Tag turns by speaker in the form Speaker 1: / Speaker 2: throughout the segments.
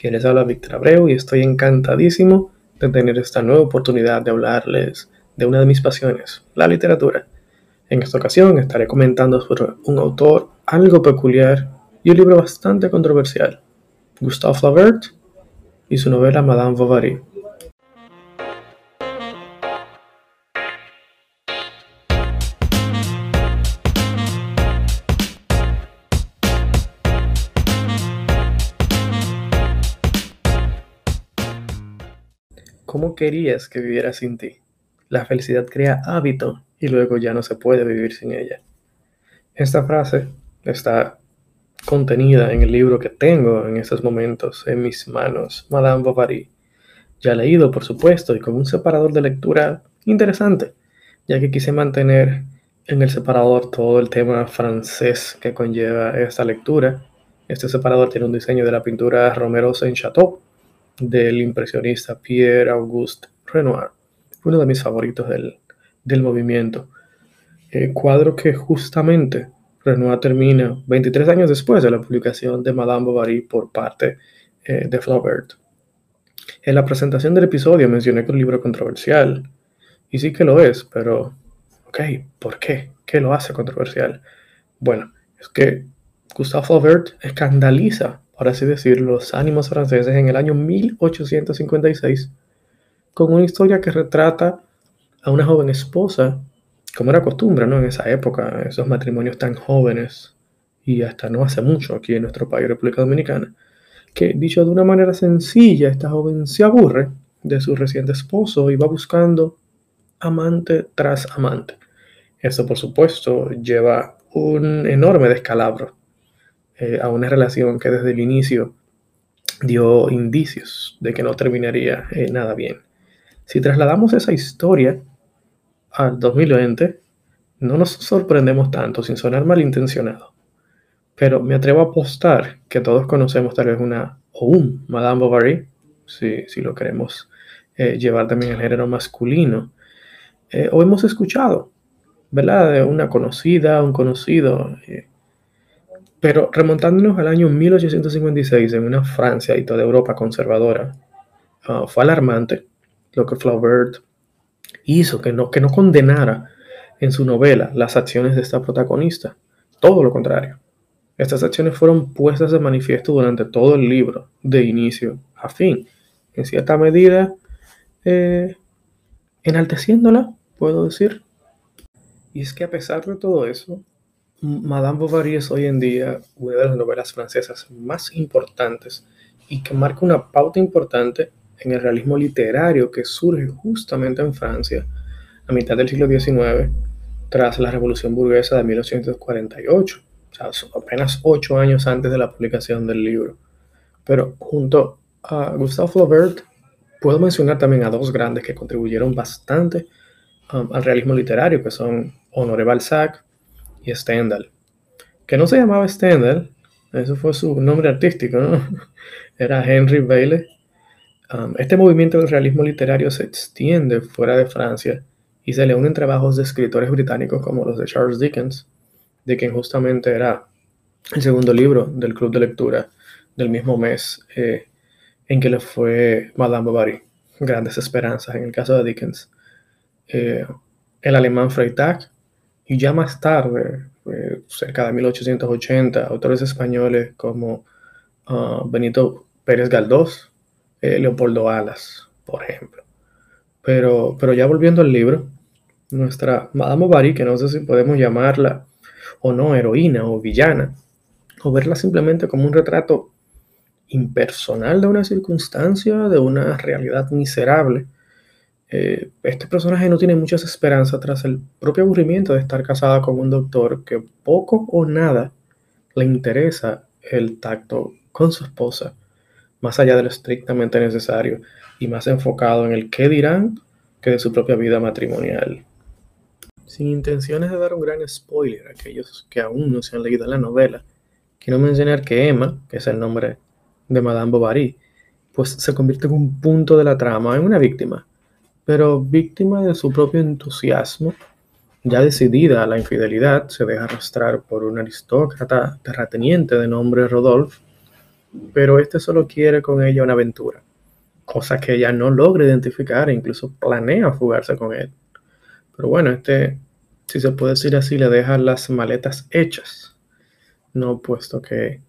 Speaker 1: Quien les habla Víctor Abreu y estoy encantadísimo de tener esta nueva oportunidad de hablarles de una de mis pasiones, la literatura. En esta ocasión estaré comentando sobre un autor algo peculiar y un libro bastante controversial, Gustave Flaubert y su novela Madame Bovary. ¿Cómo querías que viviera sin ti? La felicidad crea hábito y luego ya no se puede vivir sin ella. Esta frase está contenida en el libro que tengo en estos momentos en mis manos, Madame Bovary. Ya leído, por supuesto, y con un separador de lectura interesante, ya que quise mantener en el separador todo el tema francés que conlleva esta lectura. Este separador tiene un diseño de la pintura Romero Saint-Chateau, del impresionista Pierre-Auguste Renoir, uno de mis favoritos del, movimiento. Eh, cuadro que justamente Renoir termina 23 años después de la publicación de Madame Bovary por parte eh, de Flaubert. En la presentación del episodio mencioné que un libro controversial, y sí que lo es, pero, ok, ¿por qué? ¿Qué lo hace controversial? Bueno, es que Gustave Flaubert escandaliza por así decirlo, los ánimos franceses en el año 1856 con una historia que retrata a una joven esposa, como era costumbre ¿no? en esa época, esos matrimonios tan jóvenes y hasta no hace mucho aquí en nuestro país, República Dominicana, que dicho de una manera sencilla, esta joven se aburre de su reciente esposo y va buscando amante tras amante. Esto, por supuesto, lleva un enorme descalabro eh, a una relación que desde el inicio dio indicios de que no terminaría eh, nada bien. Si trasladamos esa historia al 2020, no nos sorprendemos tanto sin sonar malintencionado. Pero me atrevo a apostar que todos conocemos tal vez una o un Madame Bovary, si, si lo queremos eh, llevar también al género masculino, o hemos escuchado, ¿verdad? De una conocida, un conocido, pero remontándonos al año 1856 en una Francia y toda Europa conservadora, ah, fue alarmante lo que Flaubert hizo, que no, que no condenara en su novela las acciones de esta protagonista. Todo lo contrario. Estas acciones fueron puestas de manifiesto durante todo el libro, de inicio a fin. En cierta medida, eh, enalteciéndola, puedo decir. Y es que a pesar de todo eso, Madame Bovary es hoy en día una de las novelas francesas más importantes y que marca una pauta importante en el realismo literario que surge justamente en Francia a mitad del siglo XIX tras la Revolución Burguesa de 1848, o sea, apenas ocho años antes de la publicación del libro. Pero junto a Gustave Flaubert puedo mencionar también a dos grandes que contribuyeron bastante um, al realismo literario, que son Honoré Balzac y Stendhal. Que no se llamaba Stendhal, eso fue su nombre artístico. Era Henry Bailey. Um, este movimiento del realismo literario se extiende fuera de Francia y se le unen trabajos de escritores británicos como los de Charles Dickens, de quien justamente era el segundo libro del club de lectura del mismo mes eh, en que le fue Madame Bovary, Grandes Esperanzas en el caso de Dickens. Eh, el alemán Freytag, y ya más tarde, cerca de 1880, autores españoles como ah, Benito Pérez Galdós, eh, Leopoldo Alas, por ejemplo. Pero, pero ya volviendo al libro, nuestra Madame Bovary, que no sé si podemos llamarla o no heroína o villana, o verla simplemente como un retrato impersonal de una circunstancia, de una realidad miserable, eh, este personaje no tiene muchas esperanzas tras el propio aburrimiento de estar casada con un doctor que poco o nada le interesa el tacto con su esposa, más allá de lo estrictamente necesario y más enfocado en el qué dirán que de su propia vida matrimonial. Sin intenciones de dar un gran spoiler a aquellos que aún no se han leído la novela, quiero mencionar que Emma, que es el nombre de Madame Bovary, pues se convierte en un punto de la trama, en una víctima pero víctima de su propio entusiasmo, ya decidida a la infidelidad, se deja arrastrar por un aristócrata terrateniente de nombre Rodolphe, pero este solo quiere con ella una aventura, cosa que ella no logra identificar e incluso planea fugarse con él. Pero bueno, este, si se puede decir así, le deja las maletas hechas, no puesto que,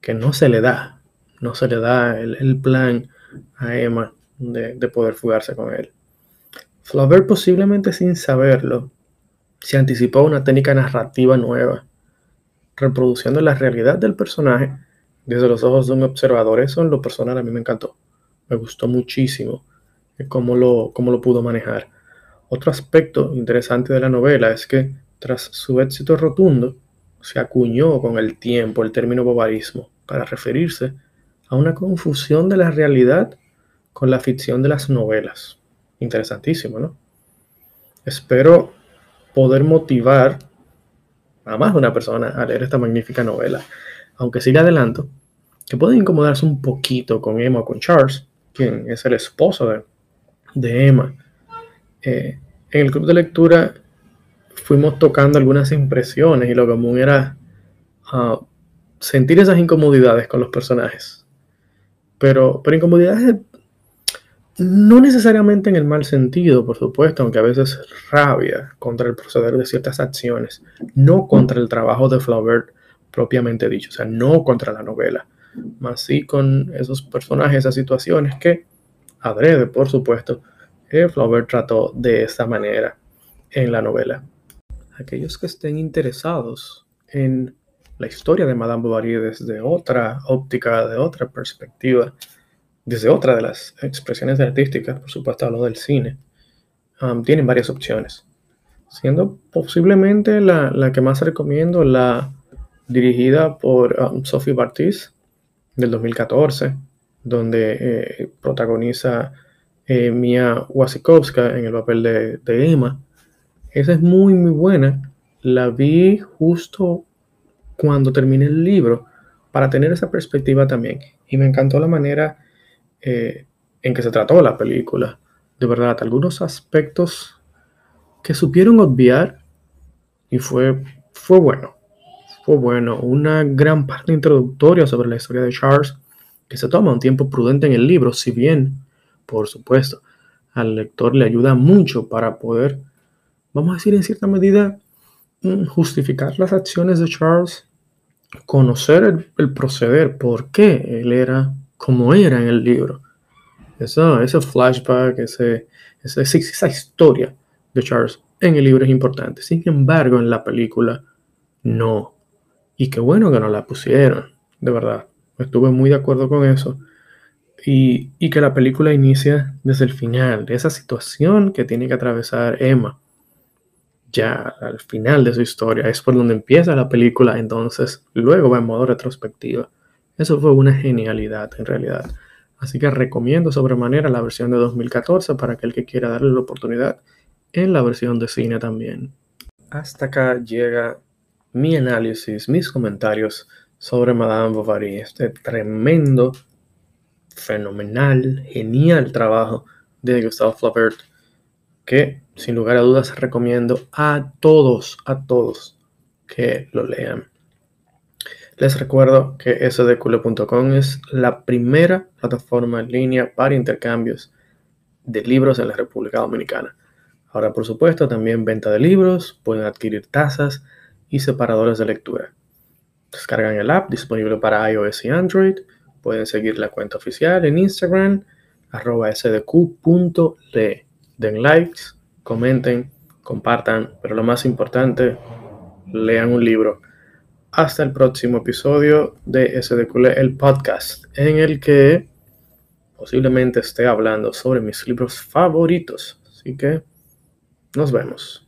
Speaker 1: que no se le da, no se le da el, plan a Emma de, de poder fugarse con él. Flaubert posiblemente sin saberlo se anticipó una técnica narrativa nueva, reproduciendo la realidad del personaje desde los ojos de un observador. Eso en lo personal a mí me encantó. Me gustó muchísimo cómo lo, cómo lo pudo manejar. Otro aspecto interesante de la novela es que tras su éxito rotundo, se acuñó con el tiempo el término bobarismo para referirse a una confusión de la realidad con la ficción de las novelas. Interesantísimo, ¿no? Espero poder motivar a más de una persona a leer esta magnífica novela. Aunque siga adelanto, que puede incomodarse un poquito con Emma o con Charles, quien es el esposo de, Emma. Eh, en el club de lectura fuimos tocando algunas impresiones y lo común era ah, sentir esas incomodidades con los personajes. Pero, pero incomodidades no necesariamente en el mal sentido, por supuesto, aunque a veces rabia contra el proceder de ciertas acciones, no contra el trabajo de Flaubert propiamente dicho, o sea, no contra la novela, más sí con esos personajes, esas situaciones que, adrede, por supuesto, eh, Flaubert trató de esta manera en la novela. Aquellos que estén interesados en la historia de Madame Bovary desde otra óptica, de otra perspectiva, desde otra de las expresiones artísticas, por supuesto hablo del cine, um, tienen varias opciones. Siendo posiblemente la, que más recomiendo la dirigida por um, Sophie Bartis del 2014, donde eh, protagoniza eh, Mia Wasikowska en el papel de, de Emma. Esa es muy, muy buena. La vi justo cuando terminé el libro para tener esa perspectiva también. Y me encantó la manera eh, en que se trató la película. De verdad, algunos aspectos que supieron obviar y fue, fue bueno. Fue bueno. Una gran parte introductoria sobre la historia de Charles que se toma un tiempo prudente en el libro, si bien, por supuesto, al lector le ayuda mucho para poder, vamos a decir en cierta medida, mm, justificar las acciones de Charles, conocer el, el proceder, por qué él era como era en el libro. Eso, ese flashback, ese, esa historia de Charles en el libro es importante. Sin embargo, en la película no. Y qué bueno que no la pusieron, de verdad. Estuve muy de acuerdo con eso. Y, y, que la película inicia desde el final, de esa situación que tiene que atravesar Emma. Ya al final de su historia, es por donde empieza la película, entonces luego va en modo retrospectiva. Eso fue una genialidad en realidad. Así que recomiendo sobremanera la versión de 2014 para aquel que quiera darle la oportunidad en la versión de cine también. Hasta acá llega mi análisis, mis comentarios sobre Madame Bovary, este tremendo, fenomenal, genial trabajo de Gustave Flaubert, que sin lugar a dudas recomiendo a todos, a todos que lo lean. Les recuerdo que sdcule.com es la primera plataforma en línea para intercambios de libros en la República Dominicana. Ahora, por supuesto, también venta de libros, pueden adquirir tazas y separadores de lectura. Descargan el app disponible para iOS y Android. Pueden seguir la cuenta oficial en Instagram, arroba sdq.le. Den likes, comenten, compartan, pero lo más importante, lean un libro hasta el próximo episodio de SDQL, el podcast, en el que posiblemente esté hablando sobre mis libros favoritos. Así que nos vemos.